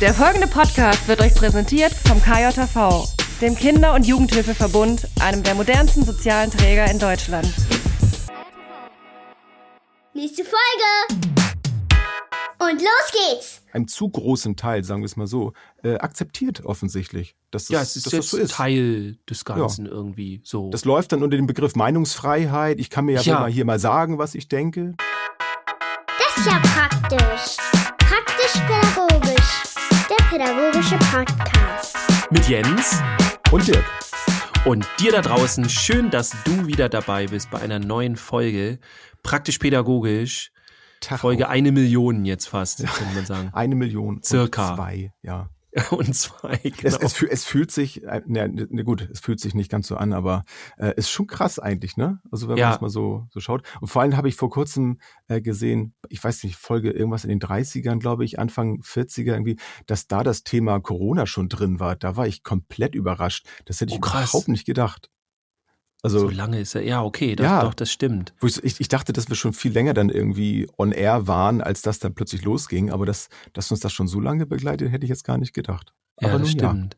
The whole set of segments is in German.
Der folgende Podcast wird euch präsentiert vom KJV, dem Kinder- und Jugendhilfeverbund, einem der modernsten sozialen Träger in Deutschland. Nächste Folge! Und los geht's! Einem zu großen Teil, sagen wir es mal so, äh, akzeptiert offensichtlich. Dass das, Ja, es ist dass jetzt das so ist. Teil des Ganzen irgendwie so. Das läuft dann unter dem Begriff Meinungsfreiheit. Ich kann mir ja, Ja. mal hier mal sagen, was ich denke. Das ist ja praktisch. Pädagogische Podcast. Mit Jens Und Dirk. und dir da draußen. Schön, dass du wieder dabei bist bei einer neuen Folge. Praktisch pädagogisch. Tag Folge eine Million jetzt fast, könnte man sagen. Eine Million. Circa. Und zwei, ja. Und zwei, Es, genau. es, fühl- es fühlt sich, ne, ne, gut, es fühlt sich nicht ganz so an, aber äh, ist schon krass eigentlich, ne? Also wenn Ja. man es mal so, so schaut. Und vor allem habe ich vor kurzem äh, gesehen, ich weiß nicht, Folge irgendwas in den 30ern, glaube ich, Anfang 40er irgendwie, dass da das Thema Corona schon drin war. Da war ich komplett überrascht. Das hätte ich Oh, überhaupt nicht gedacht. Also, so lange ist er. Ja, okay, doch, Ja. doch das stimmt. ich, ich, dachte, dass wir schon viel länger dann irgendwie on air waren, als das dann plötzlich losging. Aber das, dass uns das schon so lange begleitet, hätte ich jetzt gar nicht gedacht. Ja, Aber das nun ja, stimmt.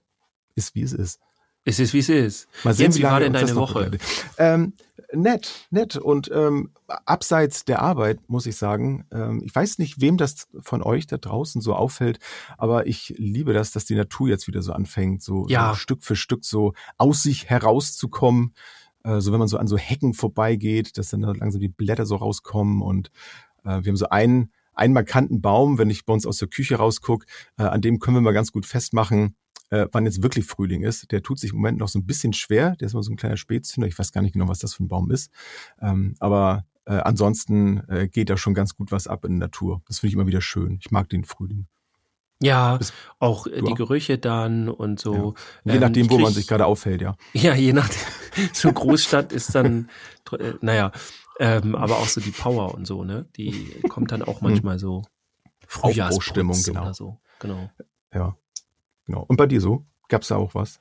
ist wie es ist. Es ist, wie es ist. Mal sehen, Jens, wie war lange denn deine Woche? Ähm, nett, nett. Und ähm, abseits der Arbeit, muss ich sagen, ähm, ich weiß nicht, wem das von euch da draußen so auffällt, aber ich liebe das, dass die Natur jetzt wieder so anfängt, so, Ja. so Stück für Stück so aus sich herauszukommen. Äh, so wenn man so an so Hecken vorbeigeht, dass dann da langsam die Blätter so rauskommen und äh, wir haben so einen, einen markanten Baum, wenn ich bei uns aus der Küche rausguck, äh, an dem können wir mal ganz gut festmachen, äh, wann jetzt wirklich Frühling ist. Der tut sich im Moment noch so ein bisschen schwer. Der ist mal so ein kleiner Spätzünder. Ich weiß gar nicht genau, was das für ein Baum ist. Ähm, aber äh, ansonsten äh, geht da schon ganz gut was ab in der Natur. Das finde ich immer wieder schön. Ich mag den Frühling. Ja, Bist- auch äh, die? Gerüche dann und so. Je Ähm, nachdem, wo man sich gerade aufhält, ja. Ja, je nachdem. So Großstadt ist dann, äh, naja, ähm, aber auch so die Power und so, ne? Die kommt dann auch manchmal so Frühjahrsputz genau. oder so. Genau. Ja, genau. Und bei dir so? Gab's da auch was?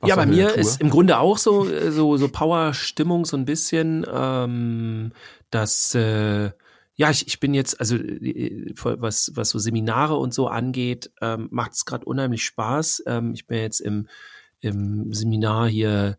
Was ja, bei mir Natur? ist im Grunde auch so äh, so so Power-Stimmung so ein bisschen, ähm, dass äh, ja ich, ich bin jetzt also äh, was was so Seminare und so angeht, ähm, macht es gerade unheimlich Spaß. Ähm, ich bin jetzt im im Seminar hier,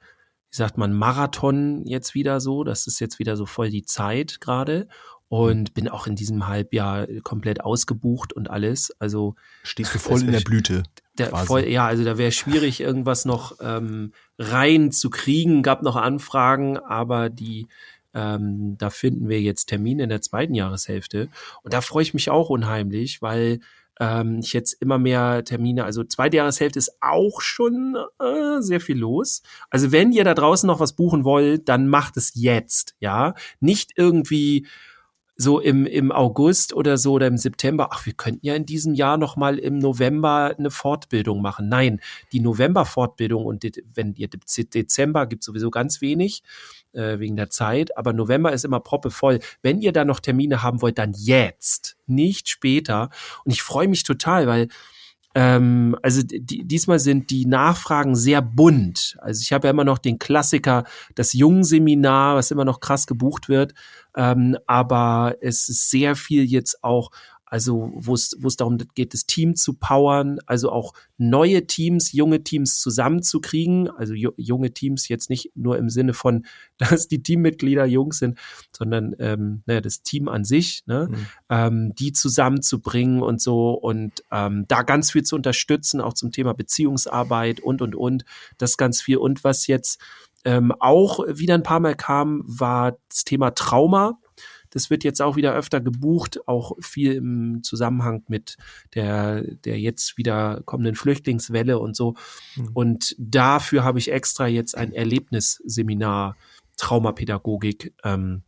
wie sagt man Marathon jetzt wieder so. Das ist jetzt wieder so voll die Zeit gerade und bin auch in diesem Halbjahr komplett ausgebucht und alles. Also Stehst du voll in der Blüte. der voll, ja, also da wäre schwierig, irgendwas noch ähm, rein zu kriegen. Gab noch Anfragen, aber die ähm, da finden wir jetzt Termine in der zweiten Jahreshälfte. Und da freue ich mich auch unheimlich, weil ähm, ich jetzt immer mehr Termine, also zweite Jahreshälfte ist auch schon äh, sehr viel los. Also wenn ihr da draußen noch was buchen wollt, dann macht es jetzt, ja. Nicht irgendwie so im, im August oder so oder im September, ach, wir könnten ja in diesem Jahr noch mal im November eine Fortbildung machen. Nein, die November-Fortbildung und wenn ihr Dez- Dezember gibt sowieso ganz wenig äh, wegen der Zeit, aber November ist immer proppevoll. Wenn ihr da noch Termine haben wollt, dann jetzt, nicht später. Und ich freue mich total, weil ähm, also die, diesmal sind die Nachfragen sehr bunt. Also ich habe ja immer noch den Klassiker, das Jungseminar, was immer noch krass gebucht wird. Ähm, aber es ist sehr viel jetzt auch, also wo es wo es darum geht, das Team zu powern, also auch neue Teams, junge Teams zusammenzukriegen. Also ju junge Teams jetzt nicht nur im Sinne von, dass die Teammitglieder jung sind, sondern ähm, naja, das Team an sich, ne? Mhm. ähm, die zusammenzubringen und so und ähm, da ganz viel zu unterstützen, auch zum Thema Beziehungsarbeit und und und. Das ganz viel. Und was jetzt ähm, auch wieder ein paar Mal kam, war das Thema Trauma. Das wird jetzt auch wieder öfter gebucht, auch viel im Zusammenhang mit der, der jetzt wieder kommenden Flüchtlingswelle und so. Mhm. Und dafür habe ich extra jetzt ein Erlebnisseminar Traumapädagogik ähm,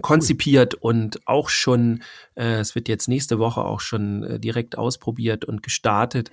konzipiert und auch schon, äh, es wird jetzt nächste Woche auch schon äh, direkt ausprobiert und gestartet.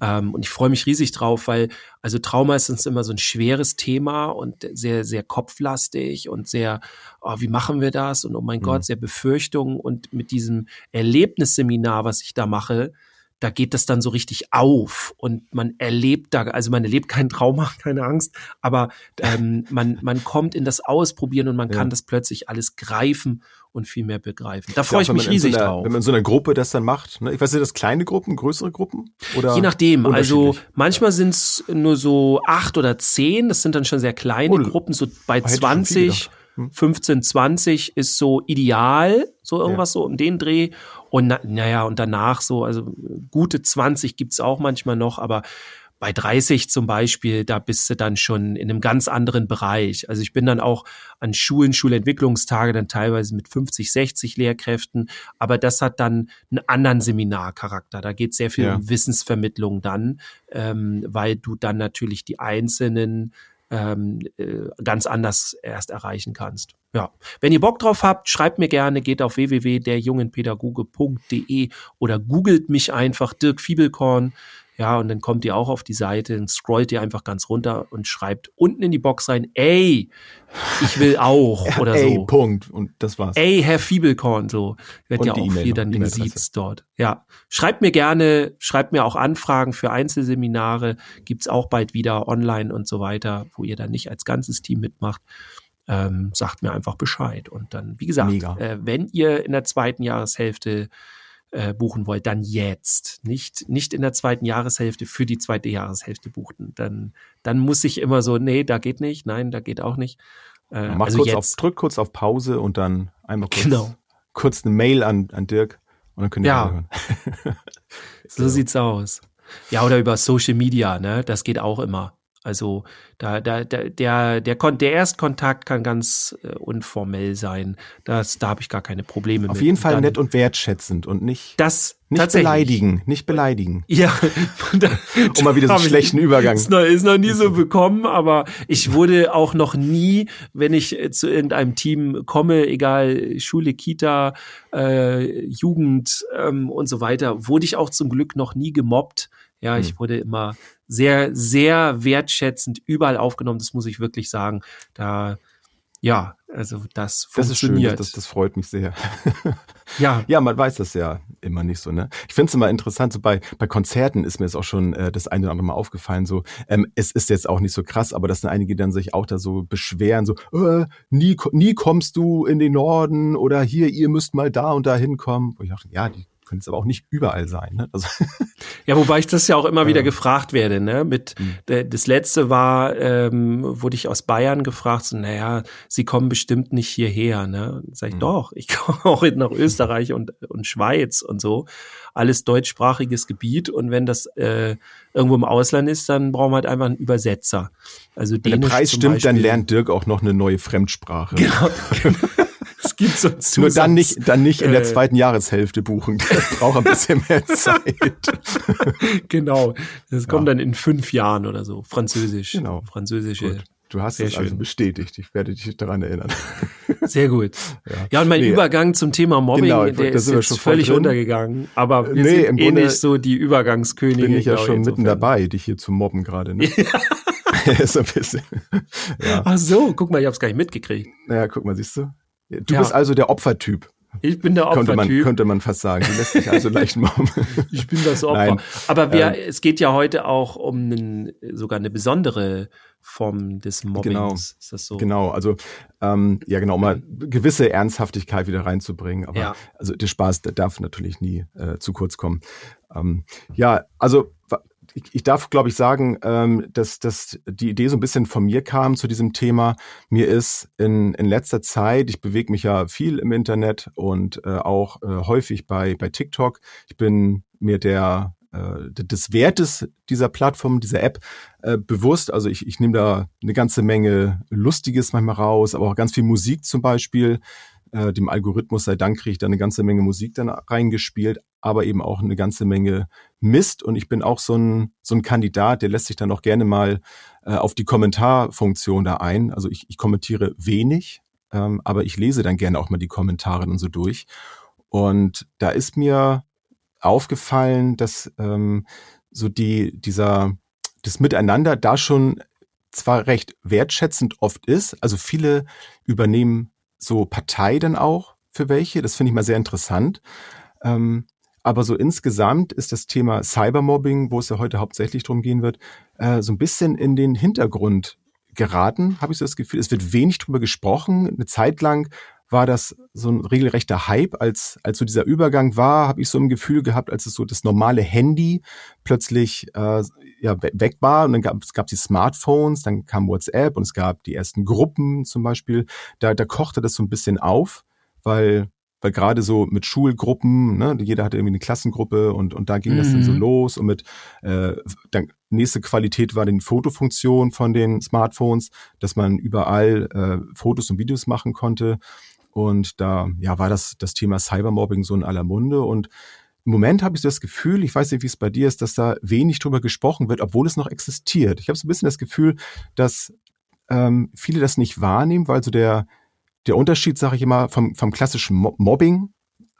Ähm, und ich freue mich riesig drauf, weil also Trauma ist uns immer so ein schweres Thema und sehr, sehr kopflastig und sehr, oh, wie machen wir das? Und oh mein Mhm. Gott, sehr Befürchtungen. Und mit diesem Erlebnisseminar, was ich da mache, da geht das dann so richtig auf und man erlebt da, also man erlebt kein Trauma, keine Angst, aber ähm, man, man kommt in das Ausprobieren und man Ja. kann das plötzlich alles greifen und viel mehr begreifen. Da freue Ja, ich wenn mich in so riesig einer, drauf. Wenn man in so einer Gruppe das dann macht, ne? ich weiß nicht, das kleine Gruppen, größere Gruppen? Oder Je nachdem, also manchmal sind es nur so acht oder zehn, das sind dann schon sehr kleine Oh, Gruppen, so bei hätte ich schon viel 20, gedacht. Hm. 15, 20 ist so ideal, so irgendwas so um den Dreh. Und na, naja, und danach so, also gute 20 gibt's auch manchmal noch, aber bei 30 zum Beispiel, da bist du dann schon in einem ganz anderen Bereich. Also ich bin dann auch an Schulen, Schulentwicklungstage dann teilweise mit 50, 60 Lehrkräften, aber das hat dann einen anderen Seminarcharakter. Da geht sehr viel Ja. um Wissensvermittlung dann, ähm, weil du dann natürlich die einzelnen ähm, äh, ganz anders erst erreichen kannst. Ja, wenn ihr Bock drauf habt, schreibt mir gerne, geht auf www.derjungenpädagoge.de oder googelt mich einfach Dirk Fiebelkorn. Ja, und dann kommt ihr auch auf die Seite und scrollt ihr einfach ganz runter und schreibt unten in die Box rein, ey, ich will auch oder Ey, so. Punkt. Und das war's. Ey, Herr Fiebelkorn, so. Wird ja die auch viel dann gesiezt dort. Ja. Schreibt mir gerne, schreibt mir auch Anfragen für Einzelseminare. Gibt's auch bald wieder online und so weiter, wo ihr dann nicht als ganzes Team mitmacht. Ähm, sagt mir einfach Bescheid. Und dann, wie gesagt, äh, wenn ihr in der zweiten Jahreshälfte äh, buchen wollt, dann jetzt. Nicht, nicht in der zweiten Jahreshälfte für die zweite Jahreshälfte buchen. Dann, dann muss ich immer so, nee, da geht nicht, nein, da geht auch nicht. Äh, Mach also kurz jetzt. auf, drück kurz auf Pause und dann einmal kurz, Genau. kurz eine Mail an, an Dirk und dann könnt ihr Ja. alle hören. So sieht's aus. Ja, oder über Social Media, ne? Das geht auch immer. Also da, da, da der, der, Kon der Erstkontakt kann ganz äh, unformell sein. Das, da habe ich gar keine Probleme Auf mit. jeden Fall Dann- nett und wertschätzend und nicht, Das nicht beleidigen, nicht beleidigen. Ja, Um mal wieder so einen schlechten Übergang. Ist noch, ist noch nie so bekommen, aber ich wurde auch noch nie, wenn ich äh, zu irgendeinem Team komme, egal Schule, Kita, äh, Jugend ähm, und so weiter, wurde ich auch zum Glück noch nie gemobbt. Ja, ich Hm. wurde immer sehr, sehr wertschätzend überall aufgenommen. Das muss ich wirklich sagen. Da, ja, also das Das ist schön, funktioniert. das, das, das freut mich sehr. ja, Ja, man weiß das ja immer nicht so, ne? Ich finde es immer interessant, so bei, bei Konzerten ist mir es auch schon äh, das eine oder andere Mal aufgefallen, so, ähm, es ist jetzt auch nicht so krass, aber dass einige dann sich auch da so beschweren, so, äh, nie, nie kommst du in den Norden oder hier, ihr müsst mal da und da hinkommen. Wo ich dachte, ja, die können es aber auch nicht überall sein, ne? Also, Ja, wobei ich das ja auch immer wieder Ja. gefragt werde, ne? Mit äh, das letzte war, ähm, wurde ich aus Bayern gefragt, so, naja, sie kommen bestimmt nicht hierher, ne? Sag ich, Mhm. doch, ich komme auch nach Österreich und, und Schweiz und so. Alles deutschsprachiges Gebiet und wenn das äh, irgendwo im Ausland ist, dann brauchen wir halt einfach einen Übersetzer. Also wenn der Preis stimmt, dann Beispiel. lernt Dirk auch noch eine neue Fremdsprache. Genau. es gibt so einen Nur dann Zusatz. nicht, dann nicht in der äh, zweiten Jahreshälfte buchen. Das braucht ein bisschen mehr Zeit. Genau. Das kommt Ja. dann in fünf Jahren oder so. Französisch. Genau. Französische. Gut. Du hast Sehr es also bestätigt. Ich werde dich daran erinnern. Sehr gut. Ja. Ja, und mein Nee. Übergang zum Thema Mobbing, Genau, der ist jetzt völlig drin. untergegangen. Aber wir Nee, sind im eh nicht so die Übergangskönige. Bin ich ja schon mitten dabei, dich hier zu mobben gerade. Ne? ist ein bisschen. Ja. Ach so, guck mal, ich hab's gar nicht mitgekriegt. Naja, guck mal, siehst du? Du Ja. bist also der Opfertyp, Ich bin der könnte man, Opfertyp. könnte man fast sagen. Du lässt dich also leicht mobben. Ich bin das Opfer. Nein. Aber wir, Ähm, es geht ja heute auch um einen, sogar eine besondere Form des Mobbings. Genau. Ist das so? Genau, also ähm, ja genau, um mal gewisse Ernsthaftigkeit wieder reinzubringen. Aber Ja. also der Spaß, der darf natürlich nie äh, zu kurz kommen. Ähm, ja, also ich, ich darf, glaube ich, sagen, ähm, dass, dass die Idee so ein bisschen von mir kam zu diesem Thema. Mir ist in, in letzter Zeit, ich bewege mich ja viel im Internet und äh, auch äh, häufig bei, bei TikTok. Ich bin mir der äh, des Wertes dieser Plattform, dieser App äh, bewusst. Also ich, ich nehme da eine ganze Menge Lustiges manchmal raus, aber auch ganz viel Musik zum Beispiel. Äh, dem Algorithmus sei Dank kriege ich da eine ganze Menge Musik dann reingespielt, aber eben auch eine ganze Menge Mist. Und ich bin auch so ein, so ein Kandidat, der lässt sich dann auch gerne mal äh, auf die Kommentarfunktion da ein. Also ich, ich kommentiere wenig, ähm, aber ich lese dann gerne auch mal die Kommentare und so durch. Und da ist mir aufgefallen, dass ähm, so die, dieser, das Miteinander da schon zwar recht wertschätzend oft ist, also viele übernehmen so Partei dann auch für welche, das finde ich mal sehr interessant, ähm, Aber so insgesamt ist das Thema Cybermobbing, wo es ja heute hauptsächlich drum gehen wird, äh, so ein bisschen in den Hintergrund geraten, habe ich so das Gefühl. Es wird wenig drüber gesprochen. Eine Zeit lang war das so ein regelrechter Hype, als als so dieser Übergang war, habe ich so ein Gefühl gehabt, als es so das normale Handy plötzlich äh, ja weg war und dann gab es gab die Smartphones, dann kam WhatsApp und es gab die ersten Gruppen zum Beispiel. Da da kochte das so ein bisschen auf, weil weil gerade so mit Schulgruppen, ne, jeder hatte irgendwie eine Klassengruppe und, und da ging mhm. das dann so mhm. los und mit äh, dann nächste Qualität war die Fotofunktion von den Smartphones, dass man überall äh, Fotos und Videos machen konnte und da ja war das das Thema Cybermobbing so in aller Munde und im Moment habe ich so das Gefühl, ich weiß nicht, wie es bei dir ist, dass da wenig drüber gesprochen wird, obwohl es noch existiert. Ich habe so ein bisschen das Gefühl, dass ähm, viele das nicht wahrnehmen, weil so der der Unterschied, sage ich immer, vom, vom klassischen Mobbing,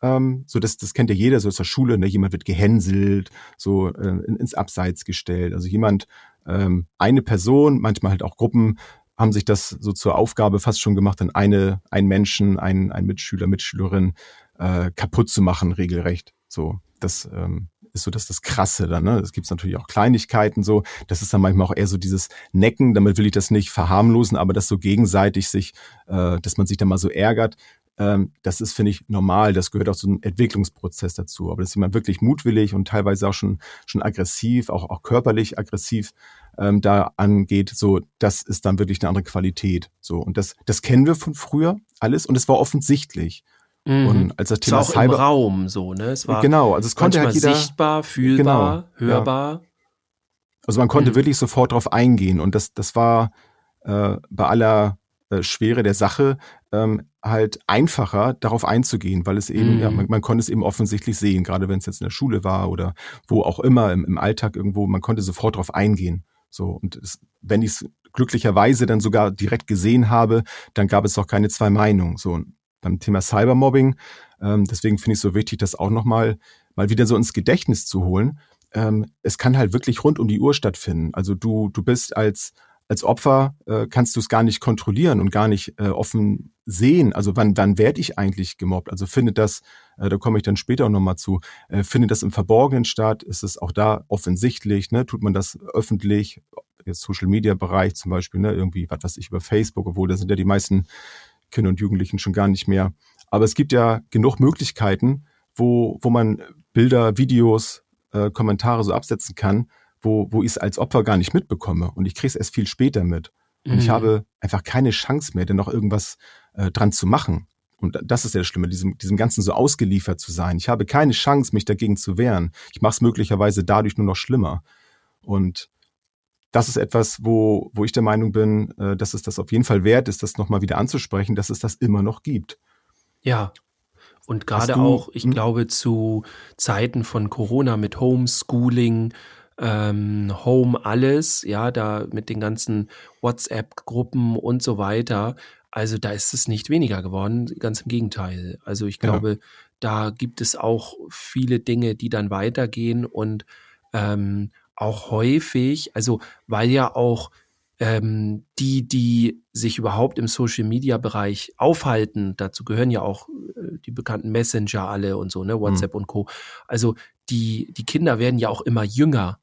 ähm, so das, das kennt ja jeder so aus der Schule, ne? jemand wird gehänselt, so äh, ins Abseits gestellt. Also jemand, ähm, eine Person, manchmal halt auch Gruppen, haben sich das so zur Aufgabe fast schon gemacht, dann eine, einen Menschen, einen, einen Mitschüler, Mitschülerin äh, kaputt zu machen, regelrecht. So, das ähm, ist so das, das Krasse dann. Ne? Es gibt natürlich auch Kleinigkeiten so. Das ist dann manchmal auch eher so dieses Necken. Damit will ich das nicht verharmlosen, aber das so gegenseitig sich, äh, dass man sich dann mal so ärgert. Ähm, das ist, finde ich, normal. Das gehört auch zum Entwicklungsprozess dazu. Aber dass jemand wirklich mutwillig und teilweise auch schon, schon aggressiv, auch, auch körperlich aggressiv ähm, da angeht, so, das ist dann wirklich eine andere Qualität. So. Und das, das kennen wir von früher alles und es war offensichtlich. Mhm. Und als das Thema es war auch Cyber im Raum so, ne? Es war genau, also es konnte halt jeder sichtbar, fühlbar, genau, hörbar. Ja. Also man konnte mhm. wirklich sofort drauf eingehen und das das war äh, bei aller äh, Schwere der Sache ähm, halt einfacher darauf einzugehen, weil es eben, mhm. ja, man, man, konnte es eben offensichtlich sehen, gerade wenn es jetzt in der Schule war oder wo auch immer im, im Alltag irgendwo, man konnte sofort darauf eingehen. So und es, wenn ich es glücklicherweise dann sogar direkt gesehen habe, dann gab es auch keine zwei Meinungen. So beim Thema Cybermobbing. Ähm, deswegen finde ich es so wichtig, das auch nochmal mal wieder so ins Gedächtnis zu holen. Ähm, es kann halt wirklich rund um die Uhr stattfinden. Also du, du bist als, als Opfer, äh, kannst du es gar nicht kontrollieren und gar nicht äh, offen sehen. Also wann, wann werde ich eigentlich gemobbt? Also findet das, äh, da komme ich dann später auch nochmal zu, äh, findet das im Verborgenen statt? Ist es auch da offensichtlich? Ne? Tut man das öffentlich? Jetzt Social Media Bereich zum Beispiel, ne, irgendwie, was weiß ich, über Facebook, obwohl da sind ja die meisten Kinder und Jugendlichen schon gar nicht mehr. Aber es gibt ja genug Möglichkeiten, wo, wo man Bilder, Videos, äh, Kommentare so absetzen kann, wo, wo ich es als Opfer gar nicht mitbekomme. Und ich kriege es erst viel später mit. Und mhm. ich habe einfach keine Chance mehr, denn noch irgendwas äh, dran zu machen. Und das ist ja das Schlimme, diesem, diesem Ganzen so ausgeliefert zu sein. Ich habe keine Chance, mich dagegen zu wehren. Ich mache es möglicherweise dadurch nur noch schlimmer. Und das ist etwas, wo, wo ich der Meinung bin, äh, dass es das auf jeden Fall wert ist, das nochmal wieder anzusprechen, dass es das immer noch gibt. Ja. Und gerade auch, ich hm? glaube, zu Zeiten von Corona mit Homeschooling, ähm, Home alles, ja, da mit den ganzen WhatsApp-Gruppen und so weiter. Also da ist es nicht weniger geworden, ganz im Gegenteil. Also ich glaube, ja. da gibt es auch viele Dinge, die dann weitergehen und ähm, auch häufig, also weil ja auch ähm, die, die sich überhaupt im Social-Media-Bereich aufhalten, dazu gehören ja auch äh, die bekannten Messenger alle und so, ne, WhatsApp mhm. und Co. Also die, die Kinder werden ja auch immer jünger.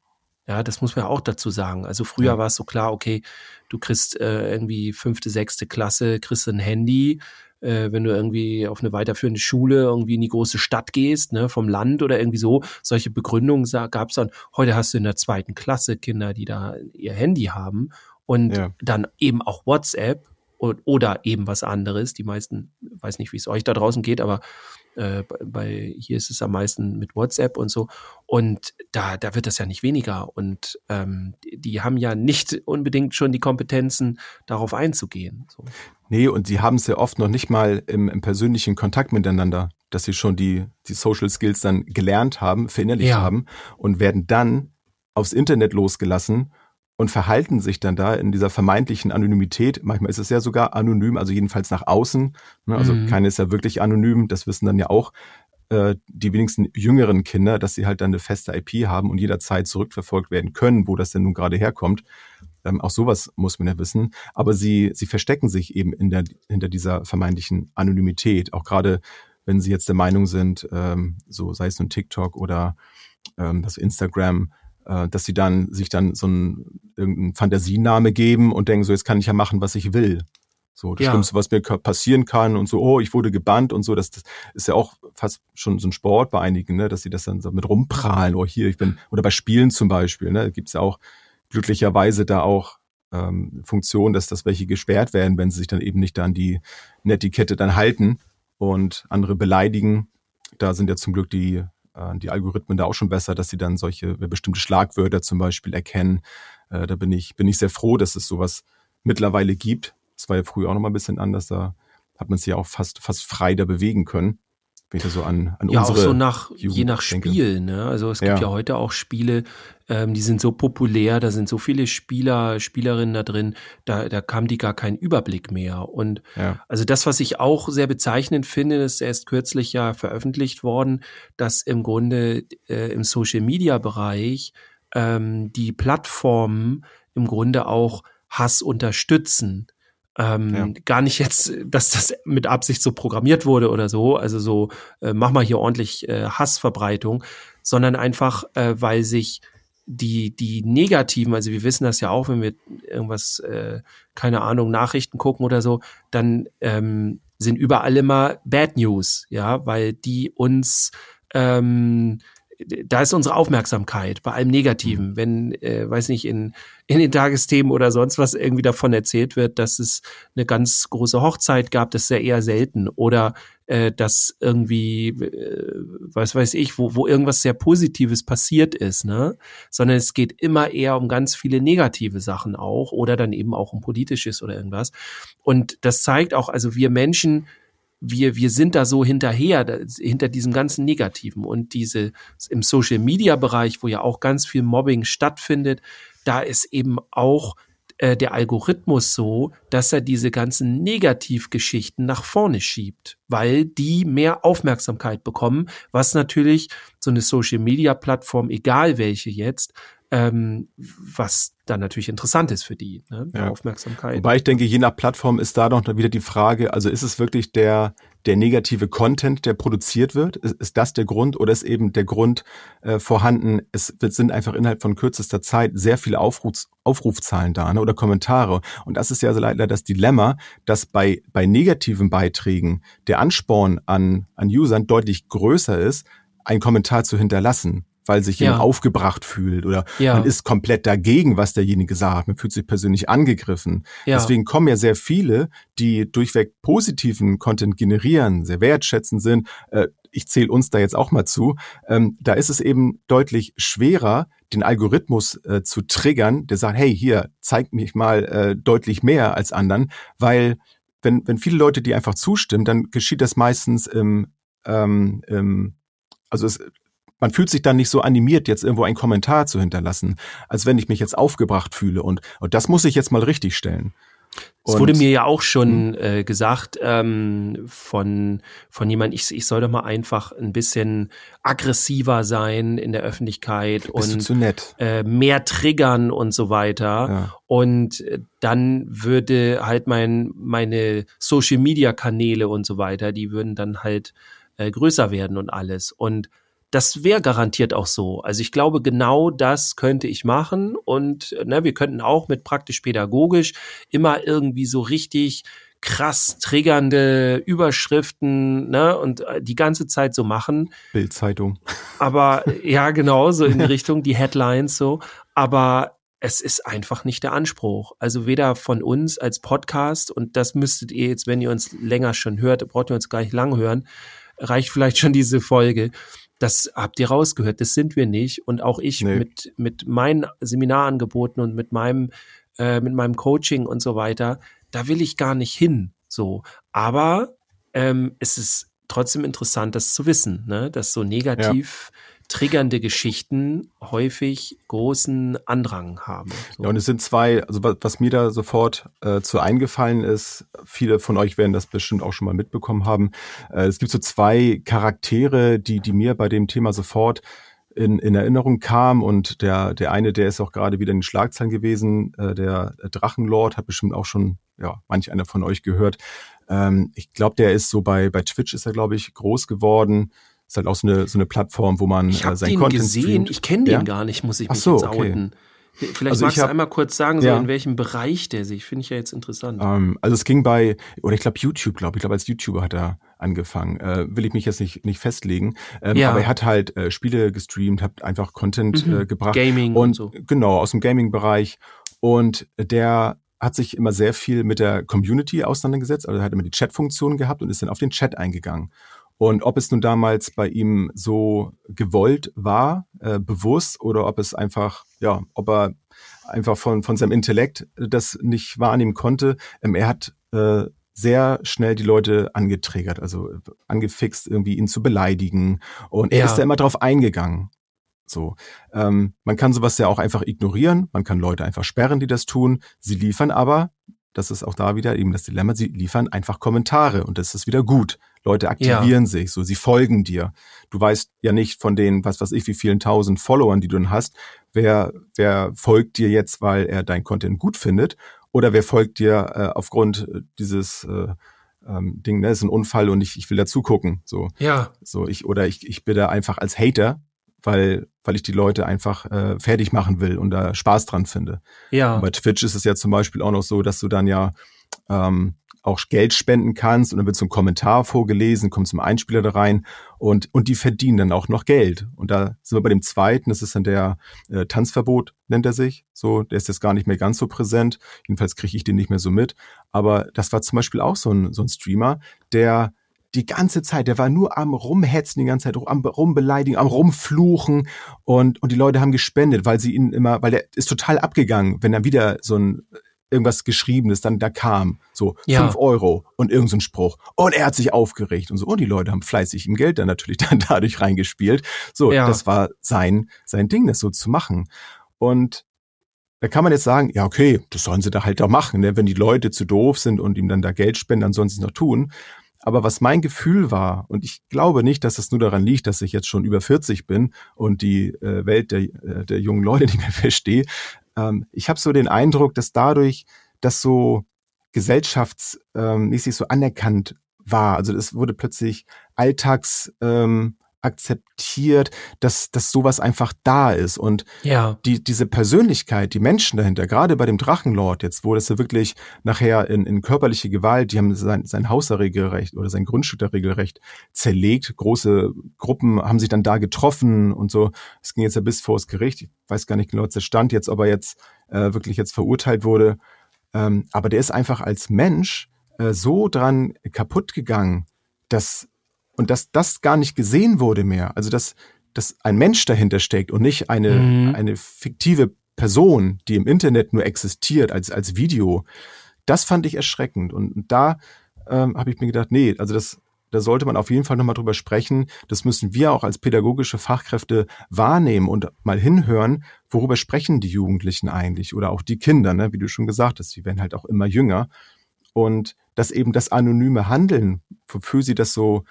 Ja, das muss man ja auch dazu sagen. Also früher war es so klar, okay, du kriegst äh, irgendwie fünfte, sechste Klasse, kriegst ein Handy, äh, wenn du irgendwie auf eine weiterführende Schule irgendwie in die große Stadt gehst, ne, vom Land oder irgendwie so. Solche Begründungen gab es dann. Heute hast du in der zweiten Klasse Kinder, die da ihr Handy haben und ja. dann eben auch WhatsApp oder eben was anderes. Die meisten, weiß nicht, wie es euch da draußen geht, aber äh, bei hier ist es am meisten mit WhatsApp und so. Und da, da wird das ja nicht weniger. Und ähm, die haben ja nicht unbedingt schon die Kompetenzen, darauf einzugehen. So. Nee, und sie haben es ja oft noch nicht mal im, im, persönlichen Kontakt miteinander, dass sie schon die, die Social Skills dann gelernt haben, verinnerlicht ja. haben und werden dann aufs Internet losgelassen und verhalten sich dann da in dieser vermeintlichen Anonymität. Manchmal ist es ja sogar anonym, also jedenfalls nach außen. Ne? Also mhm. keine ist ja wirklich anonym, das wissen dann ja auch äh, die wenigsten jüngeren Kinder, dass sie halt dann eine feste IP haben und jederzeit zurückverfolgt werden können, wo das denn nun gerade herkommt. Ähm, auch sowas muss man ja wissen. Aber sie, sie verstecken sich eben in der, hinter dieser vermeintlichen Anonymität. Auch gerade wenn sie jetzt der Meinung sind, ähm, so sei es nun TikTok oder ähm, das Instagram, äh, dass sie dann sich dann so einen irgendeinen Fantasiename geben und denken, so jetzt kann ich ja machen, was ich will. So, das Ja. Schlimmste, was mir passieren kann und so, oh, ich wurde gebannt und so, das, das ist ja auch fast schon so ein Sport bei einigen, ne, dass sie das dann so mit rumprahlen, oh hier, ich bin, oder bei Spielen zum Beispiel, ne, gibt's ja auch glücklicherweise da auch ähm, Funktion, dass das welche gesperrt werden, wenn sie sich dann eben nicht an die Netiquette dann halten und andere beleidigen. Da sind ja zum Glück die, äh, die Algorithmen da auch schon besser, dass sie dann solche äh, bestimmte Schlagwörter zum Beispiel erkennen. Äh, da bin ich, bin ich sehr froh, dass es sowas mittlerweile gibt. Das war ja früher auch noch mal ein bisschen anders. Da hat man sich ja auch fast, fast frei da bewegen können. Wenn ich da so an, an Ja, auch unsere so nach, je Jugend nach denke. Spiel, ne? Also es gibt Ja. ja, heute auch Spiele, ähm, die sind so populär, da sind so viele Spieler, Spielerinnen da drin, da, da kam die gar keinen Überblick mehr. Und Ja, also das, was ich auch sehr bezeichnend finde, ist erst kürzlich ja veröffentlicht worden, dass im Grunde äh, im Social Media Bereich ähm, die Plattformen im Grunde auch Hass unterstützen. Ähm, Ja. Gar nicht jetzt, dass das mit Absicht so programmiert wurde oder so, also so, äh, mach mal hier ordentlich äh, Hassverbreitung, sondern einfach, äh, weil sich die, die negativen, also wir wissen das ja auch, wenn wir irgendwas, äh, keine Ahnung, Nachrichten gucken oder so, dann ähm, sind überall immer Bad News, ja, weil die uns ähm, da ist unsere Aufmerksamkeit bei allem Negativen. Wenn, äh, weiß nicht, in, in den Tagesthemen oder sonst was irgendwie davon erzählt wird, dass es eine ganz große Hochzeit gab, das ist ja eher selten. Oder äh, dass irgendwie, äh, was weiß ich, wo, wo irgendwas sehr Positives passiert ist, ne? Sondern es geht immer eher um ganz viele negative Sachen auch oder dann eben auch um politisches oder irgendwas. Und das zeigt auch, also wir Menschen, wir, wir sind da so hinterher, da, hinter diesem ganzen Negativen. Und diese im Social Media Bereich, wo ja auch ganz viel Mobbing stattfindet, da ist eben auch äh, der Algorithmus so, dass er diese ganzen Negativgeschichten nach vorne schiebt, weil die mehr Aufmerksamkeit bekommen, was natürlich so eine Social Media Plattform, egal welche jetzt, ähm, was dann natürlich interessant ist für die, ne? Ja. Aufmerksamkeit. Wobei ich denke, je nach Plattform ist da noch wieder die Frage, also ist es wirklich der, der negative Content, der produziert wird? Ist, ist das der Grund oder ist eben der Grund äh, vorhanden, es sind einfach innerhalb von kürzester Zeit sehr viele Aufrufs, Aufrufzahlen da ne, oder Kommentare. Und das ist ja so leider das Dilemma, dass bei, bei negativen Beiträgen der Ansporn an, an Usern deutlich größer ist, einen Kommentar zu hinterlassen weil sich jemand Ja. aufgebracht fühlt oder Ja. man ist komplett dagegen, was derjenige sagt. Man fühlt sich persönlich angegriffen. Ja. Deswegen kommen ja sehr viele, die durchweg positiven Content generieren, sehr wertschätzend sind. Äh, ich zähle uns da jetzt auch mal zu. Ähm, da ist es eben deutlich schwerer, den Algorithmus äh, zu triggern, der sagt, hey, hier, zeig mich mal äh, deutlich mehr als anderen, weil wenn, wenn viele Leute die einfach zustimmen, dann geschieht das meistens im, ähm, im also es, man fühlt sich dann nicht so animiert, jetzt irgendwo einen Kommentar zu hinterlassen, als wenn ich mich jetzt aufgebracht fühle. Und, und das muss ich jetzt mal richtig stellen. Es wurde mir ja auch schon äh, gesagt ähm, von, von jemand, ich, ich soll doch mal einfach ein bisschen aggressiver sein in der Öffentlichkeit Bist und zu nett? äh, mehr triggern und so weiter. Ja. Und dann würde halt mein, meine Social Media Kanäle und so weiter, die würden dann halt äh, größer werden und alles. Und das wäre garantiert auch so. Also ich glaube, genau das könnte ich machen. Und ne, wir könnten auch mit praktisch pädagogisch immer irgendwie so richtig krass triggernde Überschriften ne, und äh, die ganze Zeit so machen. Bildzeitung. Aber ja, genau, so in die Richtung, die Headlines so. Aber es ist einfach nicht der Anspruch. Also weder von uns als Podcast, und das müsstet ihr jetzt, wenn ihr uns länger schon hört, braucht ihr uns gar nicht lang hören, reicht vielleicht schon diese Folge. Das habt ihr rausgehört, das sind wir nicht. Und auch ich Nee. mit, mit meinen Seminarangeboten und mit meinem, äh, mit meinem Coaching und so weiter, da will ich gar nicht hin. So. Aber ähm, es ist trotzdem interessant, das zu wissen, ne? dass so negativ triggernde Geschichten häufig großen Andrang haben. So. Ja, und es sind zwei, also was, was mir da sofort äh, zu eingefallen ist, viele von euch werden das bestimmt auch schon mal mitbekommen haben. Äh, es gibt so zwei Charaktere, die, die mir bei dem Thema sofort in, in Erinnerung kamen und der, der eine, der ist auch gerade wieder in den Schlagzeilen gewesen, äh, der Drachenlord hat bestimmt auch schon, ja, manch einer von euch gehört. Ähm, ich glaube, der ist so bei, bei Twitch ist er, glaube ich, groß geworden. Ist halt auch so eine, so eine Plattform, wo man ich äh, sein den Content gesehen, streamt. ich kenne den Ja? gar nicht, muss ich Ach mich so, jetzt okay. outen. Vielleicht Also magst ich du hab- einmal kurz sagen, so Ja. in welchem Bereich der sich, finde ich ja jetzt interessant. Ähm, also es ging bei, oder ich glaube YouTube, glaube ich, glaube als YouTuber hat er angefangen. Äh, will ich mich jetzt nicht, nicht festlegen. Ähm, Ja. Aber er hat halt äh, Spiele gestreamt, hat einfach Content Mhm. äh, gebracht. Gaming und, und so. genau, aus dem Gaming-Bereich. Und der hat sich immer sehr viel mit der Community auseinandergesetzt. Also er hat immer die Chat-Funktion gehabt und ist dann auf den Chat eingegangen. Und ob es nun damals bei ihm so gewollt war, äh, bewusst, oder ob es einfach, ja, ob er einfach von, von seinem Intellekt das nicht wahrnehmen konnte, ähm, er hat äh, sehr schnell die Leute angetriggert, also äh, angefixt, irgendwie ihn zu beleidigen. Und er Ja. ist da immer drauf eingegangen. So, ähm, man kann sowas ja auch einfach ignorieren. Man kann Leute einfach sperren, die das tun. Sie liefern aber, das ist auch da wieder eben das Dilemma, sie liefern einfach Kommentare und das ist wieder gut. Leute aktivieren sich, so sie folgen dir. Du weißt ja nicht von den, was weiß ich, wie vielen tausend Followern, die du dann hast, wer, wer folgt dir jetzt, weil er dein Content gut findet oder wer folgt dir äh, aufgrund äh, dieses äh, ähm, Ding, ne, ist ein Unfall und ich, ich will dazu gucken. So. Ja, So, ich, oder ich, ich bin da einfach als Hater, weil, weil ich die Leute einfach äh, fertig machen will und da Spaß dran finde. ja. Und bei Twitch ist es ja zum Beispiel auch noch so, dass du dann ja ähm, auch Geld spenden kannst und dann wird so ein Kommentar vorgelesen, kommt zum Einspieler da rein und, und die verdienen dann auch noch Geld. Und da sind wir bei dem zweiten, das ist dann der äh, Tanzverbot, nennt er sich. So, der ist jetzt gar nicht mehr ganz so präsent. Jedenfalls kriege ich den nicht mehr so mit. Aber das war zum Beispiel auch so ein, so ein Streamer, der die ganze Zeit, der war nur am rumhetzen die ganze Zeit, am rumbeleidigen, am rumfluchen und, und die Leute haben gespendet, weil sie ihn immer, weil der ist total abgegangen, wenn dann wieder so ein irgendwas Geschriebenes dann da kam, so Ja. fünf Euro und irgendein so Spruch und er hat sich aufgeregt und so und die Leute haben fleißig ihm Geld dann natürlich dann dadurch reingespielt. So, Ja. das war sein sein Ding, das so zu machen und da kann man jetzt sagen, ja, okay, das sollen sie da halt auch machen. Ne? Wenn die Leute zu doof sind und ihm dann da Geld spenden, dann sollen sie es noch tun. Aber was mein Gefühl war, und ich glaube nicht, dass es nur daran liegt, dass ich jetzt schon über 40 bin und die äh, Welt der, äh, der jungen Leute nicht mehr verstehe, ähm, ich habe so den Eindruck, dass dadurch das so gesellschaftsmäßig ähm, so anerkannt war. Also es wurde plötzlich alltags ähm, akzeptiert, dass, dass sowas einfach da ist. Und Ja. die, diese Persönlichkeit, die Menschen dahinter, gerade bei dem Drachenlord jetzt, wo das ja wirklich nachher in, in körperliche Gewalt, die haben sein, sein Haus da regelrecht oder sein Grundstück da regelrecht zerlegt. Große Gruppen haben sich dann da getroffen und so. Es ging jetzt ja bis vor das Gericht. Ich weiß gar nicht genau, was der Stand jetzt, ob er jetzt äh, wirklich jetzt verurteilt wurde. Ähm, aber der ist einfach als Mensch äh, so dran kaputt gegangen, dass und dass das gar nicht gesehen wurde mehr. Also dass, dass ein Mensch dahinter steckt und nicht eine, Mhm. eine fiktive Person, die im Internet nur existiert als, als Video. Das fand ich erschreckend. Und da ähm, habe ich mir gedacht, nee, also das, da sollte man auf jeden Fall nochmal drüber sprechen. Das müssen wir auch als pädagogische Fachkräfte wahrnehmen und mal hinhören, worüber sprechen die Jugendlichen eigentlich oder auch die Kinder, ne? wie du schon gesagt hast, die werden halt auch immer jünger. Und dass eben das anonyme Handeln, wofür sie das so,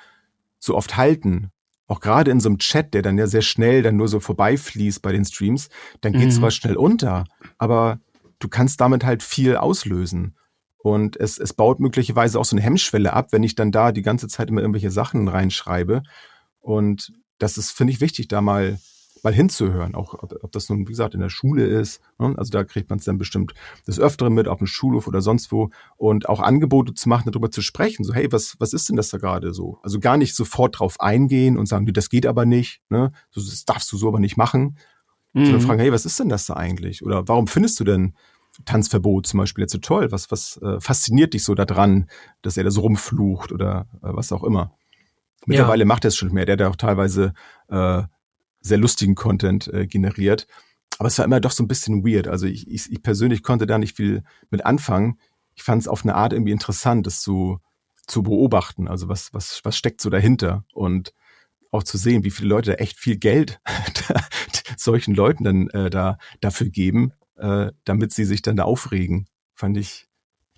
so oft halten, auch gerade in so einem Chat, der dann ja sehr schnell dann nur so vorbeifließt bei den Streams, dann geht Mhm. zwar schnell unter, aber du kannst damit halt viel auslösen. Und es, es baut möglicherweise auch so eine Hemmschwelle ab, wenn ich dann da die ganze Zeit immer irgendwelche Sachen reinschreibe. Und das ist, finde ich, wichtig, da mal, mal hinzuhören. Auch ob, ob das nun, wie gesagt, in der Schule ist. Ne? Also da kriegt man es dann bestimmt des Öfteren mit, auf dem Schulhof oder sonst wo. Und auch Angebote zu machen, darüber zu sprechen. So, hey, was, was ist denn das da gerade so? Also gar nicht sofort drauf eingehen und sagen, nee, das geht aber nicht. Ne? So, das darfst du so aber nicht machen. Sondern Mhm. fragen, hey, was ist denn das da eigentlich? Oder warum findest du denn Tanzverbot zum Beispiel jetzt so toll? Was, was äh, fasziniert dich so daran, dass er da so rumflucht oder äh, was auch immer? Mittlerweile macht er es schon mehr. Der hat ja auch teilweise äh, sehr lustigen Content äh, generiert. Aber es war immer doch so ein bisschen weird. Also ich, ich, ich persönlich konnte da nicht viel mit anfangen. Ich fand es auf eine Art irgendwie interessant, das zu, zu beobachten. Also was, was, was steckt so dahinter? Und auch zu sehen, wie viele Leute da echt viel Geld solchen Leuten dann äh, da dafür geben, äh, damit sie sich dann da aufregen. Fand ich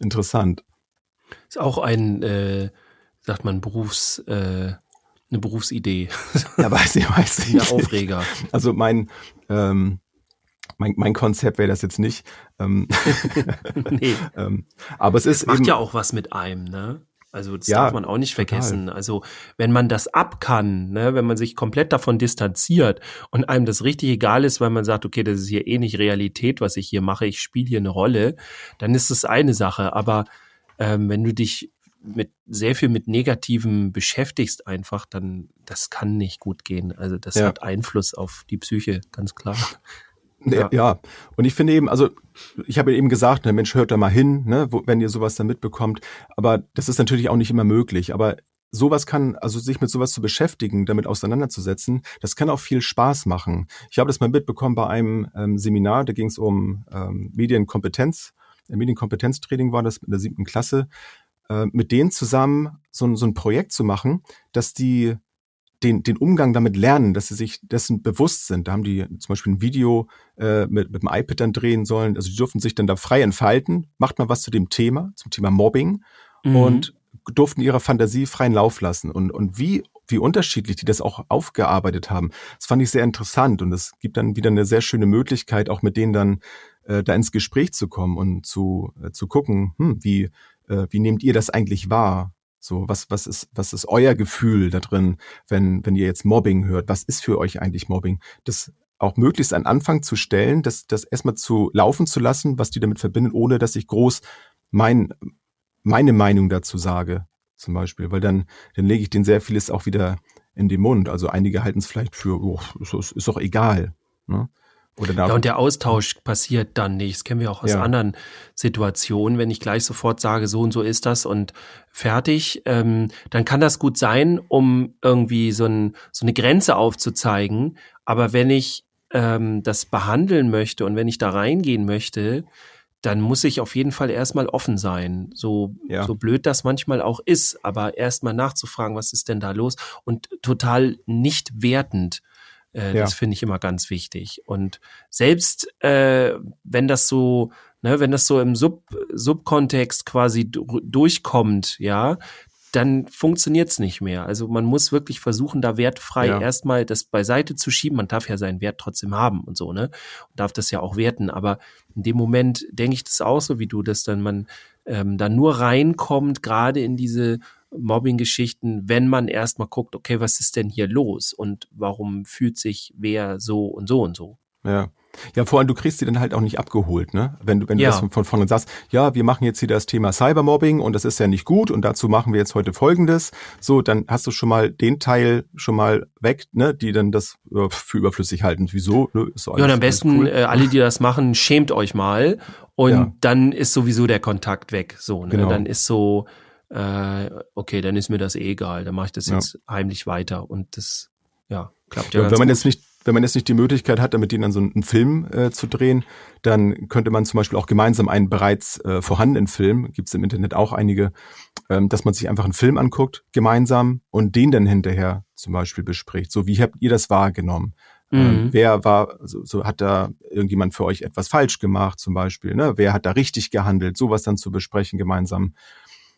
interessant. Ist auch ein, äh, sagt man, Berufs, äh, eine Berufsidee. Ja, weiß ich, weiß Der ich. Aufreger. Also mein, ähm, mein, mein Konzept wäre das jetzt nicht. Ähm, nee. ähm, aber es ist Macht eben, ja auch was mit einem, ne? Also das Ja, darf man auch nicht total. vergessen. Also wenn man das ab kann, ne, wenn man sich komplett davon distanziert und einem das richtig egal ist, weil man sagt, okay, das ist hier eh nicht Realität, was ich hier mache, ich spiele hier eine Rolle, dann ist das eine Sache. Aber ähm, wenn du dich mit sehr viel mit Negativen beschäftigst, einfach, dann das kann nicht gut gehen. Also das Ja. hat Einfluss auf die Psyche, ganz klar. Ja. Ja. und ich finde eben, also ich habe eben gesagt, ne, Mensch, hört da mal hin, ne, wo, wenn ihr sowas dann mitbekommt. Aber das ist natürlich auch nicht immer möglich. Aber sowas kann, also sich mit sowas zu beschäftigen, damit auseinanderzusetzen, das kann auch viel Spaß machen. Ich habe das mal mitbekommen bei einem ähm, Seminar, da ging es um ähm, Medienkompetenz, äh, Medienkompetenztraining war das in der siebten Klasse, äh, mit denen zusammen so, ein- so ein Projekt zu machen, dass die den, den Umgang damit lernen, dass sie sich dessen bewusst sind. Da haben die zum Beispiel ein Video äh, mit, mit dem iPad dann drehen sollen. Also die durften sich dann da frei entfalten, macht mal was zu dem Thema, zum Thema Mobbing Mhm. und durften ihrer Fantasie freien Lauf lassen. Und, und wie, wie unterschiedlich die das auch aufgearbeitet haben, das fand ich sehr interessant. Und es gibt dann wieder eine sehr schöne Möglichkeit, auch mit denen dann äh, da ins Gespräch zu kommen und zu, äh, zu gucken, hm, wie, äh, wie nehmt ihr das eigentlich wahr? So, was, was ist, was ist euer Gefühl da drin, wenn, wenn ihr jetzt Mobbing hört? Was ist für euch eigentlich Mobbing? Das auch möglichst an Anfang zu stellen, das, das erstmal zu laufen zu lassen, was die damit verbindet, ohne dass ich groß mein, meine Meinung dazu sage, zum Beispiel, weil dann, dann lege ich denen sehr vieles auch wieder in den Mund. Also einige halten es vielleicht für, oh, ist, ist, doch egal. Ne? Ja, und der Austausch passiert dann nicht. Das kennen wir auch aus Ja. anderen Situationen. Wenn ich gleich sofort sage, so und so ist das und fertig, ähm, dann kann das gut sein, um irgendwie so, ein, so eine Grenze aufzuzeigen. Aber wenn ich ähm, das behandeln möchte und wenn ich da reingehen möchte, dann muss ich auf jeden Fall erstmal offen sein. So, Ja. so blöd das manchmal auch ist, aber erstmal nachzufragen, was ist denn da los? Und total nicht wertend. Äh, Ja. Das finde ich immer ganz wichtig. Und selbst äh, wenn das so, ne, wenn das so im Sub, Subkontext quasi du- durchkommt, ja, dann funktioniert's nicht mehr. Also man muss wirklich versuchen, da wertfrei Ja. erstmal das beiseite zu schieben. Man darf ja seinen Wert trotzdem haben und so, ne? Und darf das ja auch werten. Aber in dem Moment denke ich das auch so wie du, dass dann man ähm, dann nur reinkommt, gerade in diese Mobbing-Geschichten, wenn man erstmal guckt, okay, was ist denn hier los und warum fühlt sich wer so und so und so. Ja. Ja, vor allem, du kriegst sie dann halt auch nicht abgeholt, ne? Wenn du, wenn Ja. du das von, von vorne sagst, ja, wir machen jetzt hier das Thema Cybermobbing und das ist ja nicht gut und dazu machen wir jetzt heute Folgendes. So, dann hast du schon mal den Teil schon mal weg, ne? Die dann das äh, für überflüssig halten. Wieso? Ne? Ist doch Ja, und alles- am besten, alles cool. äh, alle, die das machen, schämt euch mal. Und Ja. dann ist sowieso der Kontakt weg. So, ne? Genau. Dann ist so, äh, okay, dann ist mir das eh egal. Dann mache ich das Ja. jetzt heimlich weiter. Und das, ja, klappt ja, Ja, wenn man gut. jetzt nicht, wenn man jetzt nicht die Möglichkeit hat, mit denen dann so einen Film äh, zu drehen, dann könnte man zum Beispiel auch gemeinsam einen bereits äh, vorhandenen Film, gibt es im Internet auch einige, ähm, dass man sich einfach einen Film anguckt, gemeinsam und den dann hinterher zum Beispiel bespricht. So, wie habt ihr das wahrgenommen? Ähm, Mhm. wer war, so, so hat da irgendjemand für euch etwas falsch gemacht, zum Beispiel, ne? Wer hat da richtig gehandelt? Sowas dann zu besprechen gemeinsam.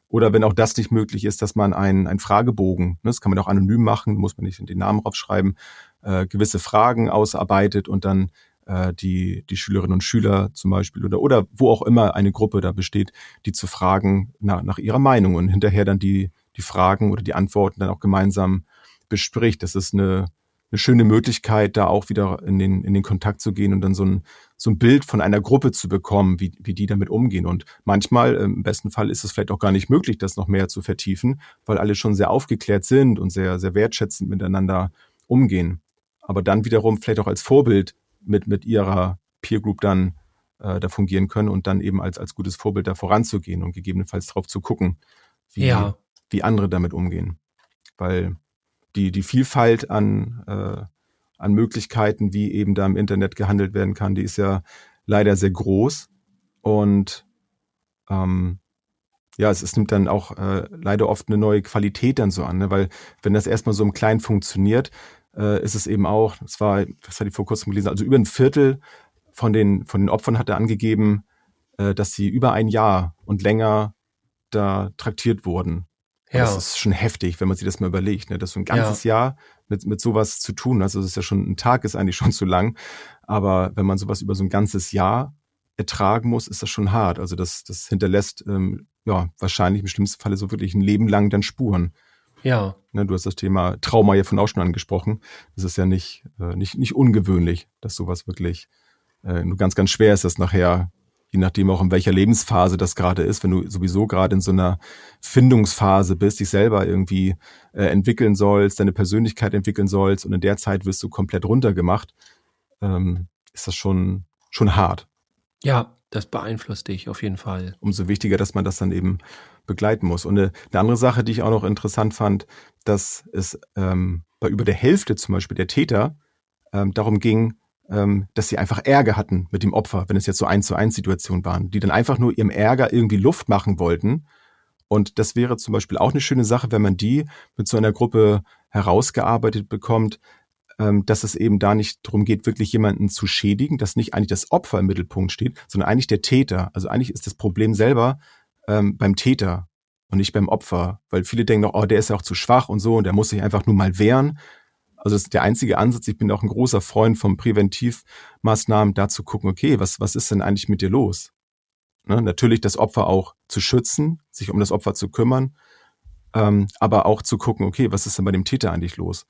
Oder wenn auch das nicht möglich ist, dass man einen, einen Fragebogen, ne, das kann man auch anonym machen, muss man nicht den Namen draufschreiben, äh, gewisse Fragen ausarbeitet und dann äh, die, die Schülerinnen und Schüler zum Beispiel oder, oder wo auch immer eine Gruppe da besteht, die zu fragen nach, nach ihrer Meinung und hinterher dann die, die Fragen oder die Antworten dann auch gemeinsam bespricht. Das ist eine, eine schöne Möglichkeit, da auch wieder in den, in den Kontakt zu gehen und dann so ein, so ein Bild von einer Gruppe zu bekommen, wie, wie die damit umgehen. Und manchmal, im besten Fall, ist es vielleicht auch gar nicht möglich, das noch mehr zu vertiefen, weil alle schon sehr aufgeklärt sind und sehr, sehr wertschätzend miteinander umgehen. Aber dann wiederum vielleicht auch als Vorbild mit, mit ihrer Peer Group dann äh, da fungieren können und dann eben als, als gutes Vorbild da voranzugehen und gegebenenfalls drauf zu gucken, wie, Ja. wie andere damit umgehen. Weil die, die Vielfalt an, äh, an Möglichkeiten, wie eben da im Internet gehandelt werden kann, die ist ja leider sehr groß. Und ähm, ja, es, es nimmt dann auch äh, leider oft eine neue Qualität dann so an, ne? weil wenn das erstmal so im Kleinen funktioniert, äh, ist es eben auch, das war, das hatte ich vor kurzem gelesen, also über ein Viertel von den, von den Opfern hat er angegeben, äh, dass sie über ein Jahr und länger da traktiert wurden. Ja. Das ist schon heftig, wenn man sich das mal überlegt, ne? dass so ein ganzes Jahr mit, mit sowas zu tun, also das ist ja schon, ein Tag ist eigentlich schon zu lang, aber wenn man sowas über so ein ganzes Jahr ertragen muss, ist das schon hart. Also das, das hinterlässt ähm, ja, wahrscheinlich im schlimmsten Falle so wirklich ein Leben lang dann Spuren. Ja. Ne, du hast das Thema Trauma ja von auch schon angesprochen. Das ist ja nicht, äh, nicht, nicht ungewöhnlich, dass sowas wirklich äh, nur ganz, ganz schwer ist, das nachher, je nachdem auch in welcher Lebensphase das gerade ist, wenn du sowieso gerade in so einer Findungsphase bist, dich selber irgendwie äh, entwickeln sollst, deine Persönlichkeit entwickeln sollst und in der Zeit wirst du komplett runtergemacht, ähm, ist das schon, schon hart. Ja, das beeinflusst dich auf jeden Fall. Umso wichtiger, dass man das dann eben begleiten muss. Und eine, eine andere Sache, die ich auch noch interessant fand, dass es ähm, bei über der Hälfte zum Beispiel der Täter ähm, darum ging, ähm, dass sie einfach Ärger hatten mit dem Opfer, wenn es jetzt so eins zu eins Situationen waren, die dann einfach nur ihrem Ärger irgendwie Luft machen wollten. Und das wäre zum Beispiel auch eine schöne Sache, wenn man die mit so einer Gruppe herausgearbeitet bekommt, ähm, dass es eben da nicht darum geht, wirklich jemanden zu schädigen, dass nicht eigentlich das Opfer im Mittelpunkt steht, sondern eigentlich der Täter. Also eigentlich ist das Problem selber ähm, beim Täter und nicht beim Opfer, weil viele denken doch, oh, der ist ja auch zu schwach und so und der muss sich einfach nur mal wehren. Also das ist der einzige Ansatz. Ich bin auch ein großer Freund von Präventivmaßnahmen, da zu gucken, okay, was, was ist denn eigentlich mit dir los? Ne? Natürlich das Opfer auch zu schützen, sich um das Opfer zu kümmern, ähm, aber auch zu gucken, okay, was ist denn bei dem Täter eigentlich los?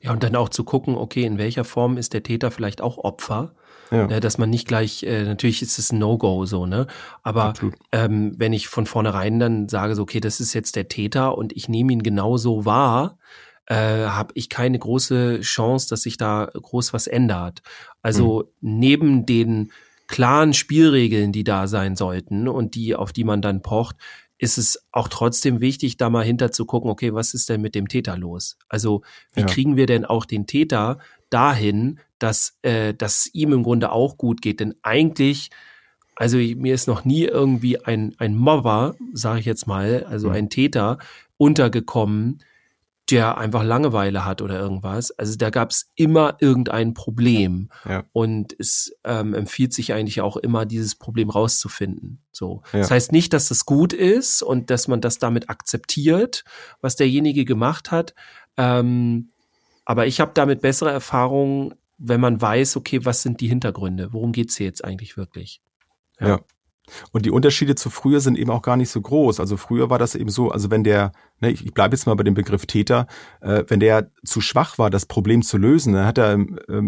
Ja, und dann auch zu gucken, okay, in welcher Form ist der Täter vielleicht auch Opfer? Ja. Ne, dass man nicht gleich, äh, natürlich ist es ein No-Go so, ne? Aber ähm, wenn ich von vornherein dann sage, so, okay, das ist jetzt der Täter und ich nehme ihn genauso wahr, äh, habe ich keine große Chance, dass sich da groß was ändert. Also mhm. neben den klaren Spielregeln, die da sein sollten und die, auf die man dann pocht, ist es auch trotzdem wichtig, da mal hinter zu gucken, okay, was ist denn mit dem Täter los? Also wie ja. kriegen wir denn auch den Täter dahin, dass, äh, dass ihm im Grunde auch gut geht? Denn eigentlich, also mir ist noch nie irgendwie ein, ein Mobber, sage ich jetzt mal, also mhm. ein Täter untergekommen, der einfach Langeweile hat oder irgendwas. Also da gab es immer irgendein Problem. Ja. Und es ähm, empfiehlt sich eigentlich auch immer, dieses Problem rauszufinden. So. Ja. Das heißt nicht, dass das gut ist und dass man das damit akzeptiert, was derjenige gemacht hat. Ähm, aber ich habe damit bessere Erfahrungen, wenn man weiß, okay, was sind die Hintergründe? Worum geht's hier jetzt eigentlich wirklich? Ja. ja. Und die Unterschiede zu früher sind eben auch gar nicht so groß. Also früher war das eben so, also wenn der, ne, ich bleibe jetzt mal bei dem Begriff Täter, äh, wenn der zu schwach war, das Problem zu lösen, dann hat er äh,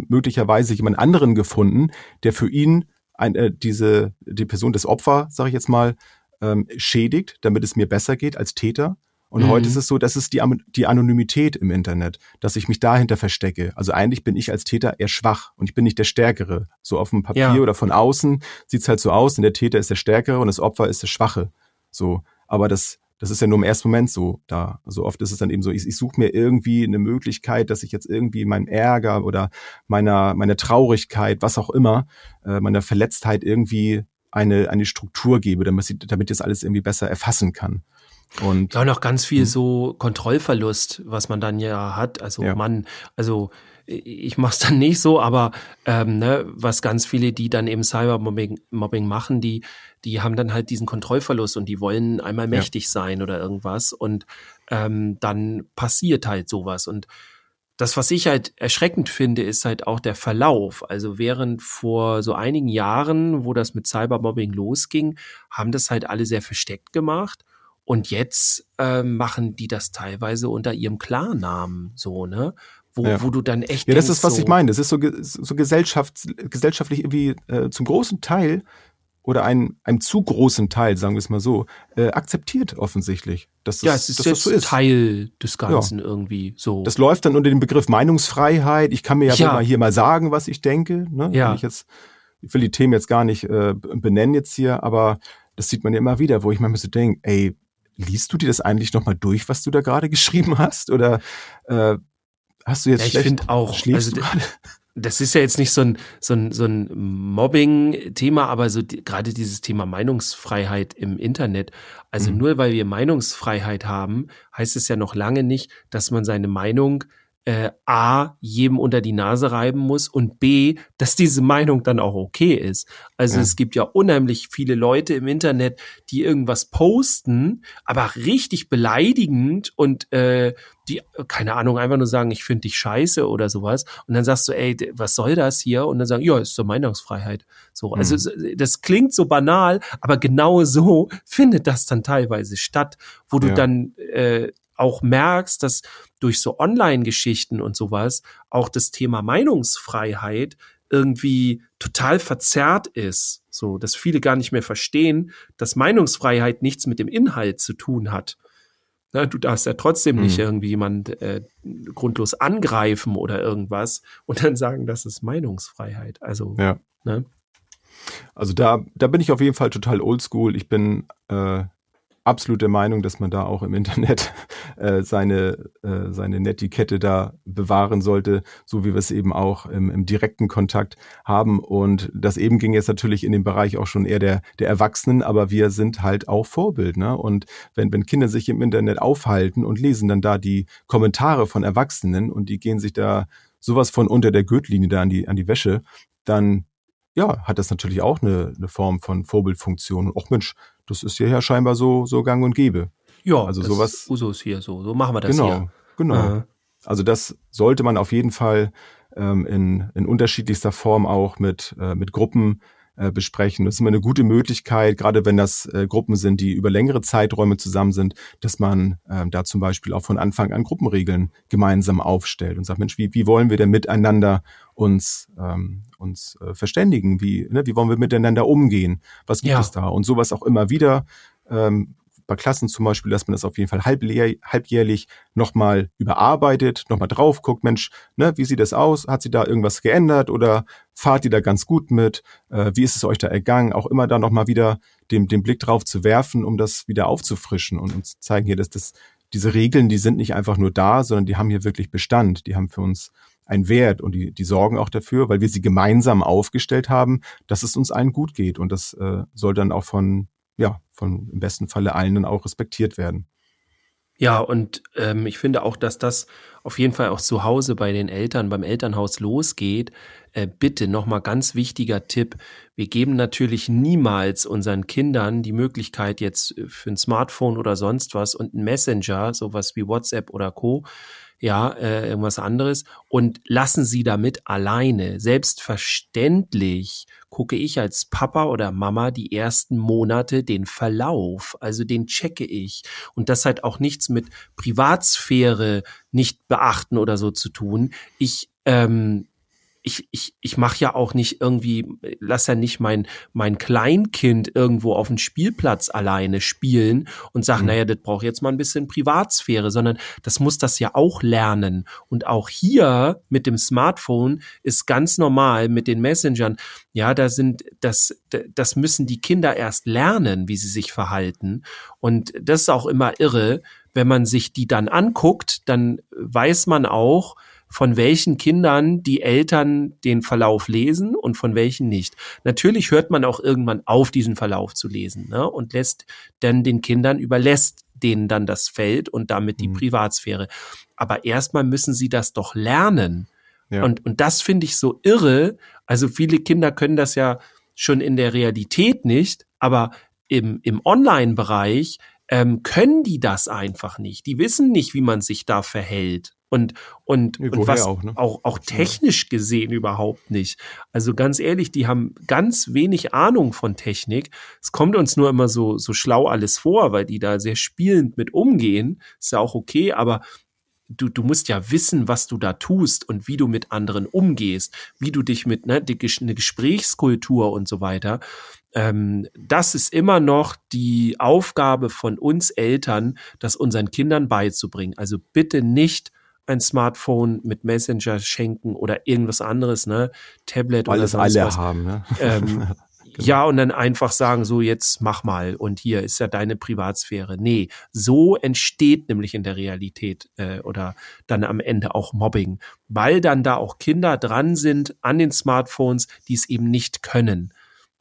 möglicherweise jemand anderen gefunden, der für ihn ein, äh, diese die Person des Opfer, sage ich jetzt mal, ähm, schädigt, damit es mir besser geht als Täter. Und mhm. heute ist es so, das ist die, die Anonymität im Internet, dass ich mich dahinter verstecke. Also eigentlich bin ich als Täter eher schwach und ich bin nicht der Stärkere. So auf dem Papier ja. oder von außen sieht's halt so aus und der Täter ist der Stärkere und das Opfer ist der Schwache. So, aber das, das ist ja nur im ersten Moment so da. So oft ist es dann eben so, ich, ich suche mir irgendwie eine Möglichkeit, dass ich jetzt irgendwie meinem Ärger oder meiner, meiner Traurigkeit, was auch immer, äh, meiner Verletztheit irgendwie eine, eine Struktur gebe, damit, sie, damit ich das alles irgendwie besser erfassen kann. Und ja, noch ganz viel hm. so Kontrollverlust, was man dann ja hat. Also ja. man, also ich mach's dann nicht so, aber ähm, ne, was ganz viele, die dann eben Cybermobbing Mobbing machen, die, die haben dann halt diesen Kontrollverlust und die wollen einmal mächtig ja. sein oder irgendwas und ähm, dann passiert halt sowas und das, was ich halt erschreckend finde, ist halt auch der Verlauf. Also während vor so einigen Jahren, wo das mit Cybermobbing losging, haben das halt alle sehr versteckt gemacht. Und jetzt äh, machen die das teilweise unter ihrem Klarnamen, so, ne? Wo, ja. wo du dann echt. Ja, das ist, was so, ich meine. Das ist so, so gesellschaft, gesellschaftlich irgendwie äh, zum großen Teil oder ein, einem zu großen Teil, sagen wir es mal so, äh, akzeptiert offensichtlich. Dass das, ja, es ist dass jetzt das so ist. Teil des Ganzen ja. irgendwie so. Das läuft dann unter dem Begriff Meinungsfreiheit. Ich kann mir ja, ja. mal hier mal sagen, was ich denke. Ne? Ja. Wenn ich jetzt, ich will die Themen jetzt gar nicht äh, benennen jetzt hier, aber das sieht man ja immer wieder, wo ich manchmal so denke, ey, liest du dir das eigentlich nochmal durch, was du da gerade geschrieben hast? Oder äh, hast du jetzt ja, ich finde auch, also, das ist ja jetzt nicht so ein, so ein, so ein Mobbing-Thema, aber so die, gerade dieses Thema Meinungsfreiheit im Internet. Also mhm. nur weil wir Meinungsfreiheit haben, heißt es ja noch lange nicht, dass man seine Meinung äh, A, jedem unter die Nase reiben muss und B, dass diese Meinung dann auch okay ist. Also Ja. es gibt ja unheimlich viele Leute im Internet, die irgendwas posten, aber richtig beleidigend und äh, die, keine Ahnung, einfach nur sagen, ich finde dich scheiße oder sowas. Und dann sagst du, ey, was soll das hier? Und dann sagen, ja, ist so Meinungsfreiheit. So, also es- das klingt so banal, aber genau so findet das dann teilweise statt, wo du Ja. dann äh, auch merkst, dass durch so Online-Geschichten und sowas auch das Thema Meinungsfreiheit irgendwie total verzerrt ist. So, dass viele gar nicht mehr verstehen, dass Meinungsfreiheit nichts mit dem Inhalt zu tun hat. Na, du darfst ja trotzdem nicht Mhm. irgendwie jemand äh, grundlos angreifen oder irgendwas und dann sagen, das ist Meinungsfreiheit. Also, Ja. ne? Also da, da bin ich auf jeden Fall total oldschool. Ich bin äh, absolut der Meinung, dass man da auch im Internet äh, seine, äh, seine Netiquette da bewahren sollte, so wie wir es eben auch im, im direkten Kontakt haben. Und das eben ging jetzt natürlich in dem Bereich auch schon eher der, der Erwachsenen, aber wir sind halt auch Vorbild. Ne? Und wenn, wenn Kinder sich im Internet aufhalten und lesen dann da die Kommentare von Erwachsenen und die gehen sich da sowas von unter der Gürtellinie da an die, an die Wäsche, dann ja, hat das natürlich auch eine, eine Form von Vorbildfunktion. Och Mensch, das ist hierher scheinbar so, so gang und gäbe. Ja, Also das sowas- ist Usus hier so. So machen wir das genau, hier. genau. Äh, Also das sollte man auf jeden Fall ähm, in, in unterschiedlichster Form auch mit, äh, mit Gruppen äh, besprechen. Das ist immer eine gute Möglichkeit, gerade wenn das äh, Gruppen sind, die über längere Zeiträume zusammen sind, dass man ähm, da zum Beispiel auch von Anfang an Gruppenregeln gemeinsam aufstellt und sagt, Mensch, wie, wie wollen wir denn miteinander uns, ähm, uns äh, verständigen? Wie, ne, wie wollen wir miteinander umgehen? Was gibt Ja. es da? Und sowas auch immer wieder. Ähm, bei Klassen zum Beispiel, dass man das auf jeden Fall halbjährlich, nochmal überarbeitet, nochmal drauf guckt, Mensch, ne, wie sieht das aus? Hat sie da irgendwas geändert oder fahrt ihr da ganz gut mit? Äh, wie ist es euch da ergangen? Auch immer da nochmal wieder den, den Blick drauf zu werfen, um das wieder aufzufrischen und uns zeigen hier, dass das, diese Regeln, die sind nicht einfach nur da, sondern die haben hier wirklich Bestand. Die haben für uns einen Wert und die, die sorgen auch dafür, weil wir sie gemeinsam aufgestellt haben, dass es uns allen gut geht. Und das äh, soll dann auch von, ja, von im besten Falle allen dann auch respektiert werden. Ja, und ähm, ich finde auch, dass das auf jeden Fall auch zu Hause bei den Eltern, beim Elternhaus losgeht. Äh, bitte nochmal ganz wichtiger Tipp. Wir geben natürlich niemals unseren Kindern die Möglichkeit jetzt für ein Smartphone oder sonst was und ein Messenger, sowas wie WhatsApp oder Co., ja, äh, irgendwas anderes und lassen sie damit alleine. Selbstverständlich gucke ich als Papa oder Mama die ersten Monate den Verlauf, also den checke ich. Und das hat auch nichts mit Privatsphäre nicht beachten oder so zu tun. Ich ähm, ich, ich, ich mache ja auch nicht irgendwie, lass ja nicht mein, mein Kleinkind irgendwo auf dem Spielplatz alleine spielen und sag, Mhm. naja, das braucht jetzt mal ein bisschen Privatsphäre, sondern das muss das ja auch lernen. Und auch hier mit dem Smartphone ist ganz normal mit den Messengern, ja, da sind, das, das müssen die Kinder erst lernen, wie sie sich verhalten. Und das ist auch immer irre, wenn man sich die dann anguckt, dann weiß man auch, von welchen Kindern die Eltern den Verlauf lesen und von welchen nicht. Natürlich hört man auch irgendwann auf, diesen Verlauf zu lesen ne? und lässt dann den Kindern, überlässt denen dann das Feld und damit die Mhm. Privatsphäre. Aber erstmal müssen sie das doch lernen. Ja. Und, und das finde ich so irre. Also viele Kinder können das ja schon in der Realität nicht, aber im, im Online-Bereich ähm, können die das einfach nicht. Die wissen nicht, wie man sich da verhält. Und, und, Ja, und was auch, ne? auch, auch technisch gesehen überhaupt nicht. Also ganz ehrlich, die haben ganz wenig Ahnung von Technik. Es kommt uns nur immer so, so schlau alles vor, weil die da sehr spielend mit umgehen. Ist ja auch okay, aber du, du musst ja wissen, was du da tust und wie du mit anderen umgehst, wie du dich mit, ne, die, eine Gesprächskultur und so weiter. Ähm, das ist immer noch die Aufgabe von uns Eltern, das unseren Kindern beizubringen. Also bitte nicht ein Smartphone mit Messenger schenken oder irgendwas anderes, ne, Tablet Weil oder sonst alle was. haben, ne? Ähm, Ja, und dann einfach sagen, so jetzt mach mal und hier ist ja deine Privatsphäre. Nee, so entsteht nämlich in der Realität äh, oder dann am Ende auch Mobbing, weil dann da auch Kinder dran sind an den Smartphones, die es eben nicht können.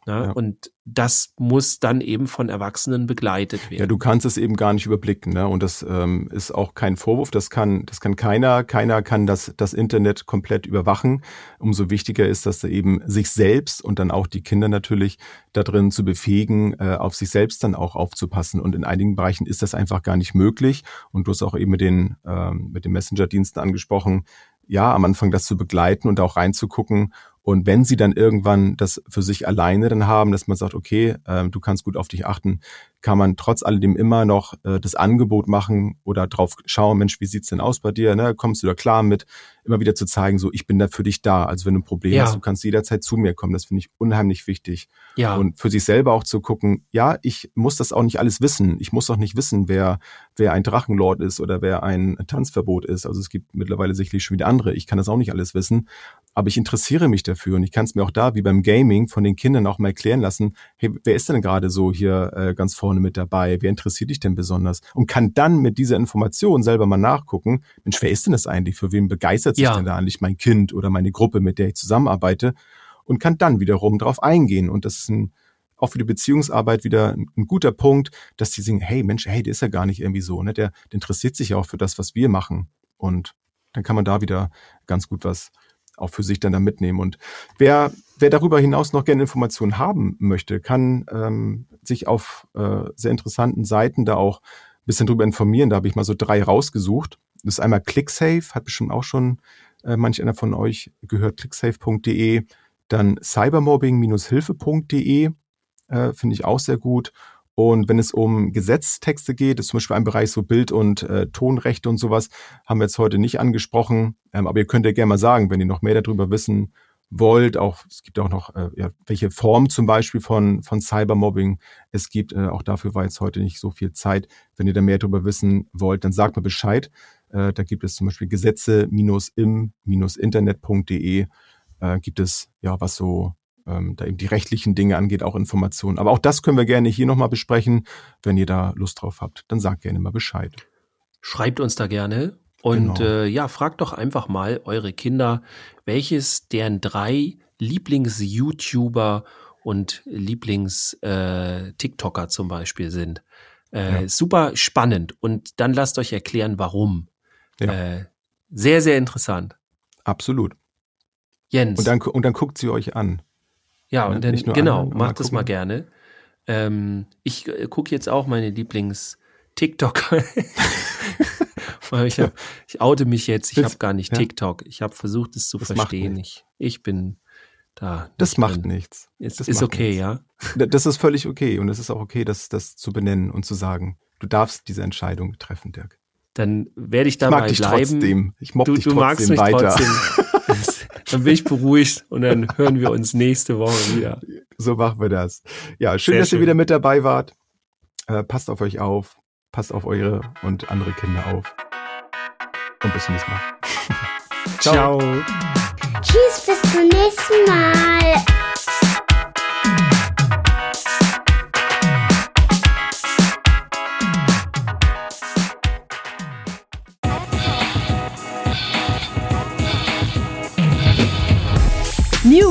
Ne? Ja. Und das muss dann eben von Erwachsenen begleitet werden. Ja, du kannst es eben gar nicht überblicken, ne? Und das ähm, ist auch kein Vorwurf. Das kann, das kann keiner. Keiner kann das, das Internet komplett überwachen. Umso wichtiger ist, dass er eben sich selbst und dann auch die Kinder natürlich da drin zu befähigen, äh, auf sich selbst dann auch aufzupassen. Und in einigen Bereichen ist das einfach gar nicht möglich. Und du hast auch eben mit den, ähm, mit den Messenger-Diensten angesprochen, ja, am Anfang das zu begleiten und auch reinzugucken und wenn sie dann irgendwann das für sich alleine dann haben, dass man sagt, okay, äh, du kannst gut auf dich achten, kann man trotz alledem immer noch äh, das Angebot machen oder drauf schauen, Mensch, wie sieht's denn aus bei dir? Ne? Kommst du da klar mit? Immer wieder zu zeigen, so ich bin da für dich da. Also wenn du ein Problem ja. hast, du kannst jederzeit zu mir kommen. Das finde ich unheimlich wichtig. Ja. Und für sich selber auch zu gucken, ja, ich muss das auch nicht alles wissen. Ich muss auch nicht wissen, wer, wer ein Drachenlord ist oder wer ein Tanzverbot ist. Also es gibt mittlerweile sicherlich schon wieder andere. Ich kann das auch nicht alles wissen aber ich interessiere mich dafür und ich kann es mir auch da wie beim Gaming von den Kindern auch mal erklären lassen, hey, wer ist denn gerade so hier äh, ganz vorne mit dabei? Wer interessiert dich denn besonders? Und kann dann mit dieser Information selber mal nachgucken, Mensch, wer ist denn das eigentlich? Für wen begeistert sich ja. denn da eigentlich mein Kind oder meine Gruppe, mit der ich zusammenarbeite? Und kann dann wiederum drauf eingehen. Und das ist ein, auch für die Beziehungsarbeit wieder ein, ein, guter Punkt, dass die singen, hey Mensch, hey, der ist ja gar nicht irgendwie so, ne? Der, der interessiert sich ja auch für das, was wir machen. Und dann kann man da wieder ganz gut was auch für sich dann da mitnehmen. Und wer, wer darüber hinaus noch gerne Informationen haben möchte, kann ähm, sich auf äh, sehr interessanten Seiten da auch ein bisschen drüber informieren. Da habe ich mal so drei rausgesucht. Das ist einmal ClickSafe, hat bestimmt auch schon äh, manch einer von euch gehört, clicksafe.de. Dann cybermobbing-hilfe.de äh, finde ich auch sehr gut. Und wenn es um Gesetztexte geht, ist zum Beispiel ein Bereich so Bild- und äh, Tonrechte und sowas, haben wir jetzt heute nicht angesprochen. Ähm, aber ihr könnt ja gerne mal sagen, wenn ihr noch mehr darüber wissen wollt. Auch es gibt auch noch, äh, ja, welche Form zum Beispiel von, von Cybermobbing es gibt. Äh, auch dafür war jetzt heute nicht so viel Zeit. Wenn ihr da mehr darüber wissen wollt, dann sagt mal Bescheid. Äh, da gibt es zum Beispiel Gesetze-im-internet.de äh, gibt es ja was so ähm, da eben die rechtlichen Dinge angeht, auch Informationen. Aber auch das können wir gerne hier nochmal besprechen. Wenn ihr da Lust drauf habt, dann sagt gerne mal Bescheid. Schreibt uns da gerne. Und genau. äh, ja, fragt doch einfach mal eure Kinder, welches deren drei Lieblings-YouTuber und Lieblings-TikToker äh, zum Beispiel sind. Äh, ja. Super spannend. Und dann lasst euch erklären, warum. Ja. Äh, sehr, sehr interessant. Absolut. Jens. Und dann, und dann guckt sie euch an. Ja, und dann, genau, macht es mal gerne. Ähm, ich äh, gucke jetzt auch meine Lieblings-TikToker. ich, hab, ich oute mich jetzt, ich habe gar nicht ja. TikTok. Ich habe versucht, es zu das verstehen. Ich, ich bin da. Das macht bin, nichts. Ist, das ist okay, nichts. ja? Das ist völlig okay. Und es ist auch okay, das, das zu benennen und zu sagen. Du darfst diese Entscheidung treffen, Dirk. Dann werde ich dabei ich mag dich bleiben. Trotzdem. Ich mock du, dich du trotzdem magst mich weiter. Trotzdem. dann bin ich beruhigt und dann hören wir uns nächste Woche wieder. So machen wir das. Ja, schön, Sehr dass schön. ihr wieder mit dabei wart. Äh, passt auf euch auf, passt auf eure und andere Kinder auf. Und bis zum nächsten Mal. Ciao. Ciao. Tschüss, bis zum nächsten Mal.